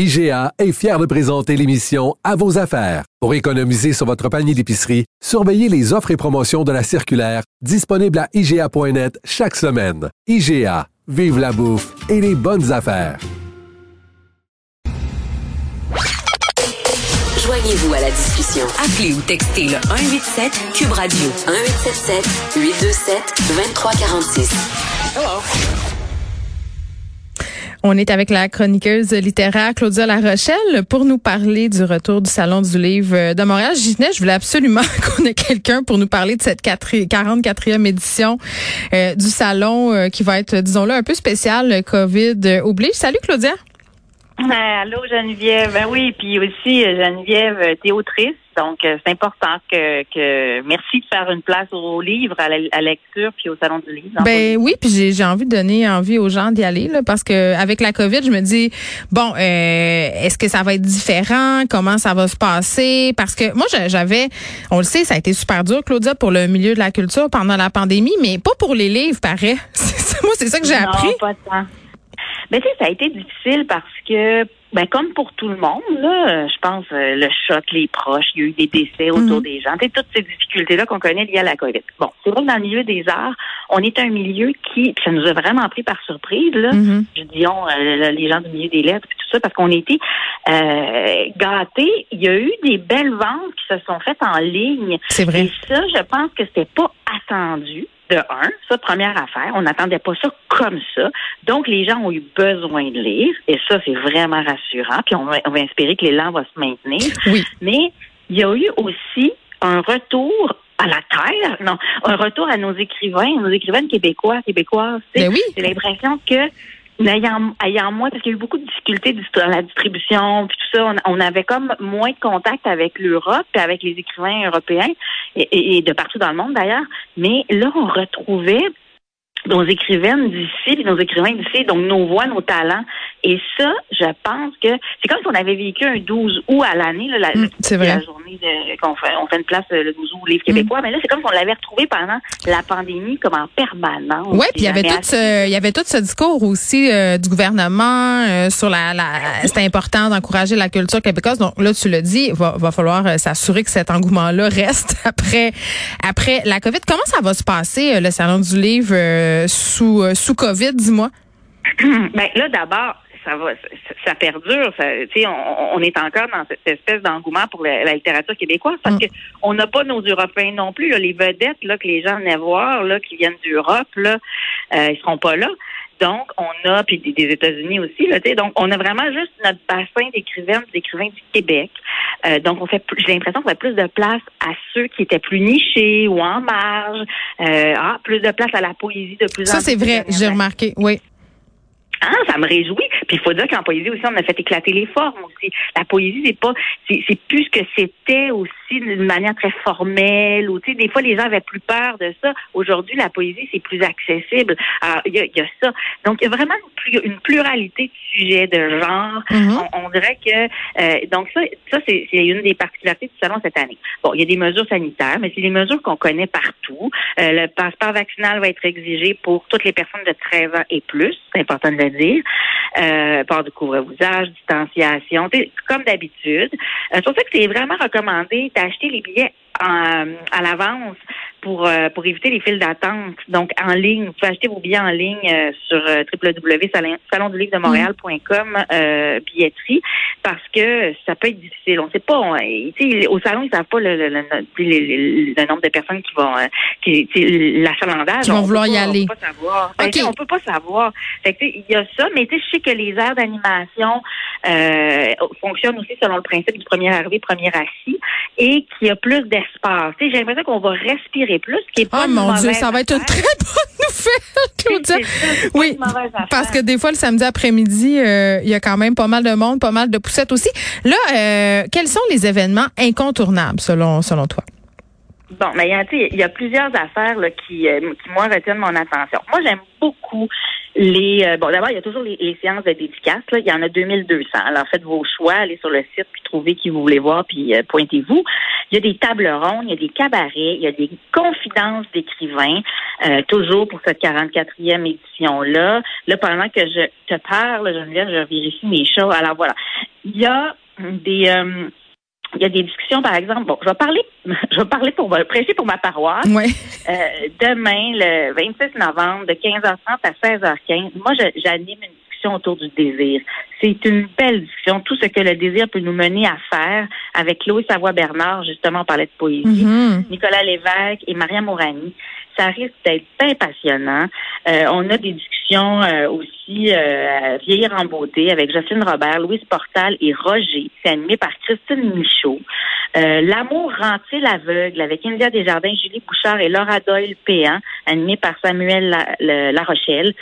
IGA est fier de présenter l'émission À vos affaires. Pour économiser sur votre panier d'épicerie, surveillez les offres et promotions de la circulaire disponible à IGA.net chaque semaine. IGA, vive la bouffe et les bonnes affaires. Joignez-vous à la discussion. Appelez ou textez le 187 Cube Radio 1877 827 2346. On est avec la chroniqueuse littéraire Claudia Larochelle pour nous parler du retour du Salon du livre de Montréal. Je voulais absolument qu'on ait quelqu'un pour nous parler de cette 44e édition euh, du Salon euh, qui va être, disons-le, un peu spécial COVID oblige. Salut Claudia. Allô Geneviève, ben oui, puis aussi euh, Geneviève, t'es autrice, donc euh, c'est important que, que merci de faire une place au livre, à la, lecture, puis au salon du livre. Ben oui, puis j'ai, j'ai envie de donner envie aux gens d'y aller là, parce que avec la COVID, je me dis bon, euh, est-ce que ça va être différent? Comment ça va se passer? Parce que moi, j'avais, on le sait, ça a été super dur, Claudia, pour le milieu de la culture pendant la pandémie, mais pas pour les livres, paraît. moi, c'est ça que j'ai appris. Pas. Ben, tu sais, ça a été difficile parce que, ben, comme pour tout le monde, là, je pense, euh, le choc, les proches, il y a eu des décès autour Mhm. des gens, toutes ces difficultés-là qu'on connaît liées à la COVID. Bon, c'est vrai que dans le milieu des arts, on est un milieu qui, ça nous a vraiment pris par surprise, là. Mhm. Je dis on, euh, les gens du milieu des lettres, puis tout ça, parce qu'on été euh, gâtés. Il y a eu des belles ventes qui se sont faites en ligne. C'est vrai. Et ça, je pense que c'était pas attendu. De un, ça, première affaire, on n'attendait pas ça comme ça. Donc, les gens ont eu besoin de lire, et ça, c'est vraiment rassurant. Puis, on va, on va espérer que l'élan va se maintenir. Oui. Mais il y a eu aussi un retour à la terre, non, un retour à nos écrivains, nos écrivaines québécois, québécoises. Ben oui. J'ai l'impression que ayant, moins, parce qu'il y a eu beaucoup de difficultés dans la distribution, puis tout ça, on, avait comme moins de contact avec l'Europe avec les écrivains européens et de partout dans le monde d'ailleurs. Mais là, on retrouvait nos écrivaines d'ici, nos écrivains d'ici, donc nos voix, nos talents. Et ça, je pense que c'est comme si on avait vécu un 12 août à l'année, là, la, Mm, c'est la journée de- qu'on fait, on fait une place euh, le 12 août au livre québécois. Mais là, c'est comme si on l'avait retrouvé pendant la pandémie, comme en permanence. Ouais, puis il y avait tout ce, il y avait tout ce discours aussi euh, du gouvernement euh, sur la, la c'était important d'encourager la culture québécoise. Donc là, tu le dis, va, va falloir euh, s'assurer que cet engouement-là reste après après la Covid. Comment ça va se passer euh, le salon du livre euh, sous euh, sous Covid, dis-moi. Ben là, d'abord, ça va, ça, perdure. Ça, on, on est encore dans cette espèce d'engouement pour la, la littérature québécoise parce Mm. que on n'a pas nos Européens non plus. là. les vedettes là que les gens venaient voir, là, qui viennent d'Europe, là, euh, ils seront pas là. Donc, on a, puis des, États-Unis aussi, là, donc on a vraiment juste notre bassin d'écrivaines, d'écrivains du Québec. Euh, donc, on fait, plus- j'ai l'impression qu'on fait plus de place à ceux qui étaient plus nichés ou en marge. Euh, ah, plus de place à la poésie de plus en Ça plus. c'est ces vrai, j'ai remarqué. Oui. Ah, ça me réjouit. Puis il faut dire qu'en poésie aussi, on a fait éclater les formes aussi. La poésie, c'est pas, c'est, plus ce que c'était aussi d'une manière très formelle. Ou tu sais, des fois les gens avaient plus peur de ça. Aujourd'hui, la poésie c'est plus accessible. Il y a, il y a ça. Donc il y a vraiment une, une pluralité de sujets, de genres. Mhm. On, on dirait que euh, donc ça, ça c'est, c'est une des particularités du salon cette année. Bon, il y a des mesures sanitaires, mais c'est des mesures qu'on connaît partout. Euh, le passeport vaccinal va être exigé pour toutes les personnes de 13 ans et plus. C'est important de le dire. Euh, port de couvre-visage, distanciation, comme d'habitude. Euh, c'est pour ça que c'est vraiment recommandé d'acheter les billets en- à l'avance pour euh, pour éviter les files d'attente. Donc en ligne, vous pouvez acheter vos billets en ligne euh, sur euh, www.salondulivre-de-montréal.com euh, billetterie parce que ça peut être difficile. On sait pas. on- au salon, ils savent pas le, le, le- le- nombre de personnes qui vont euh, qui, tu sais, l'achalandage. Qui vont on peut vouloir y pas- aller. On peut pas savoir. Ben, on peut pas savoir. Fait que, tu sais, il y a ça, mais tu sais, je sais que les aires d'animation euh, fonctionnent aussi selon le principe du premier arrivé, premier assis, et qu'il y a plus d'espace. J'ai l'impression qu'on va respirer plus, qui est pas Oh mon Dieu, ça va être une très bonne nouvelle, Claudia. Oui, parce que des fois, le samedi après-midi, euh, il y a quand même pas mal de monde, pas mal de poussettes aussi. Là, euh, quels sont les événements incontournables selon, selon toi? Bon, mais il y a, plusieurs affaires là, qui, euh, qui, moi, retiennent mon attention. Moi, j'aime beaucoup les... euh, bon, d'abord, il y a toujours les, les séances de dédicaces. Là. Il y en a 2200. Alors, faites vos choix, allez sur le site, puis trouvez qui vous voulez voir, puis euh, pointez-vous. Il y a des tables rondes, il y a des cabarets, il y a des confidences d'écrivains, euh, toujours pour cette 44e édition-là. Là, pendant que je te parle, Geneviève, je vérifie mes choses. Alors, voilà. Il y a des... euh, il y a des discussions, par exemple. Bon, je vais parler, je vais parler pour prêcher pour ma paroisse. Oui. Euh, demain, le 26 novembre, de 15h30 à 16h15, moi, j'anime une discussion autour du désir. C'est une belle discussion, tout ce que le désir peut nous mener à faire avec Chloé Savoie-Bernard, justement, on parlait de poésie, Mhm. Nicolas Lévesque et Maria Mourani. Ça risque d'être bien passionnant. Euh, on a des discussions euh, aussi euh, Vieillir en beauté avec Jocelyne Robert, Louise Portal et Roger. C'est animé par Christine Michaud. Euh, L'amour rend-il aveugle? Avec India Desjardins, Julie Bouchard et Laura Doyle Péan, animé par Samuel La, Le- La Rochelle.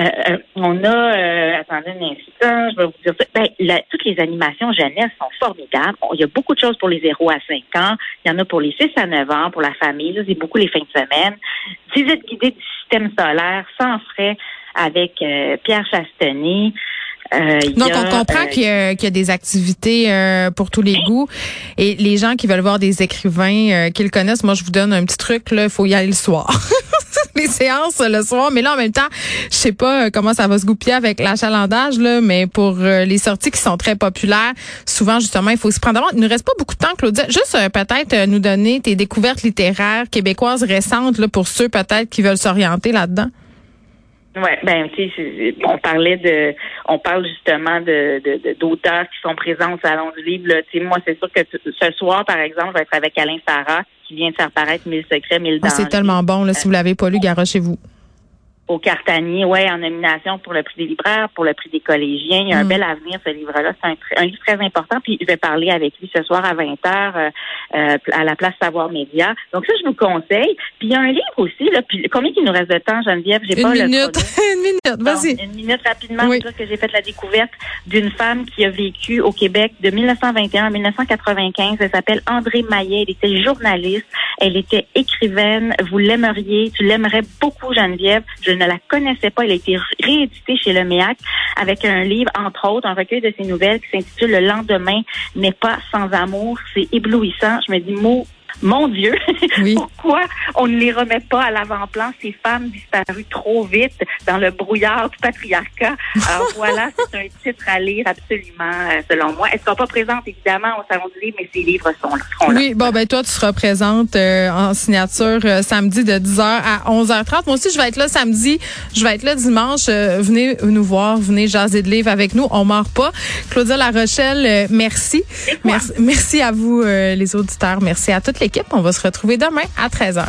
Euh, euh, on a, euh, attendez un instant, je vais vous dire ça. Ben, la- toutes les animations jeunesse sont formidables. Il y a beaucoup de choses pour les 0 à 5 ans. Il y en a pour les 6 à 9 ans, pour la famille. C'est beaucoup les fins de semaine. Visite guidée du système solaire sans frais avec Pierre Chastenay. Euh, Donc, a, on comprend euh, qu'il y, a- qu'il y a des activités euh, pour tous les goûts. Et les gens qui veulent voir des écrivains euh, qu'ils connaissent, moi, je vous donne un petit truc, là, il faut y aller le soir. les séances le soir. Mais là, en même temps, je sais pas comment ça va se goupiller avec l'achalandage, là, mais pour les sorties qui sont très populaires, souvent, justement, il faut se prendre d'avance. Il ne reste pas beaucoup de temps, Claudia. Juste peut-être nous donner tes découvertes littéraires québécoises récentes, là, pour ceux peut-être qui veulent s'orienter là-dedans. Ouais, ben tu sais, on parlait de, on parle justement de de- de- d'auteurs qui sont présents au salon du livre. là. Tu sais, moi, c'est sûr que ce soir, par exemple, je vais être avec Alain Sarah qui vient de faire paraître Mille secrets, mille Ah, dangers c'est tellement bon, là, si vous l'avez pas lu, garochez-vous. Au Cartanier, ouais, en nomination pour le prix des libraires, pour le prix des collégiens. Il y a un Mm. bel avenir ce livre-là. C'est un, un livre très important. Puis je vais parler avec lui ce soir à 20 h à la place Savoir Média. Donc ça, je vous conseille. Puis il y a un livre aussi. Là, puis combien il nous reste de temps, Geneviève? J'ai pas minute, le une minute, vas-y. Une minute rapidement, Oui. sûr que j'ai fait la découverte d'une femme qui a vécu au Québec de 1921 à 1995. Elle s'appelle André Maillet. Elle était journaliste. Elle était écrivaine. Vous l'aimeriez. Tu l'aimerais beaucoup, Geneviève. Je ne la connaissais pas. Elle a été rééditée chez Le Méac avec un livre, entre autres, un recueil de ses nouvelles qui s'intitule Le lendemain n'est pas sans amour. C'est éblouissant. Je me dis, mot mon Dieu, Oui. pourquoi on ne les remet pas à l'avant-plan, ces femmes disparues trop vite dans le brouillard du patriarcat? Alors voilà, c'est un titre à lire absolument, euh, selon moi. Elles ne seront pas présentes, évidemment, au Salon du Livre, mais ces livres sont là. Oui, bon ben toi tu seras présente euh, en signature euh, samedi de 10h à 11h30. Moi aussi je vais être là samedi, je vais être là dimanche. Euh, venez nous voir, venez jaser de livres avec nous, on meurt pas. Claudia La Rochelle, euh, merci. merci. Merci à vous euh, les auditeurs, merci à toute l'équipe. On va se retrouver demain à 13h.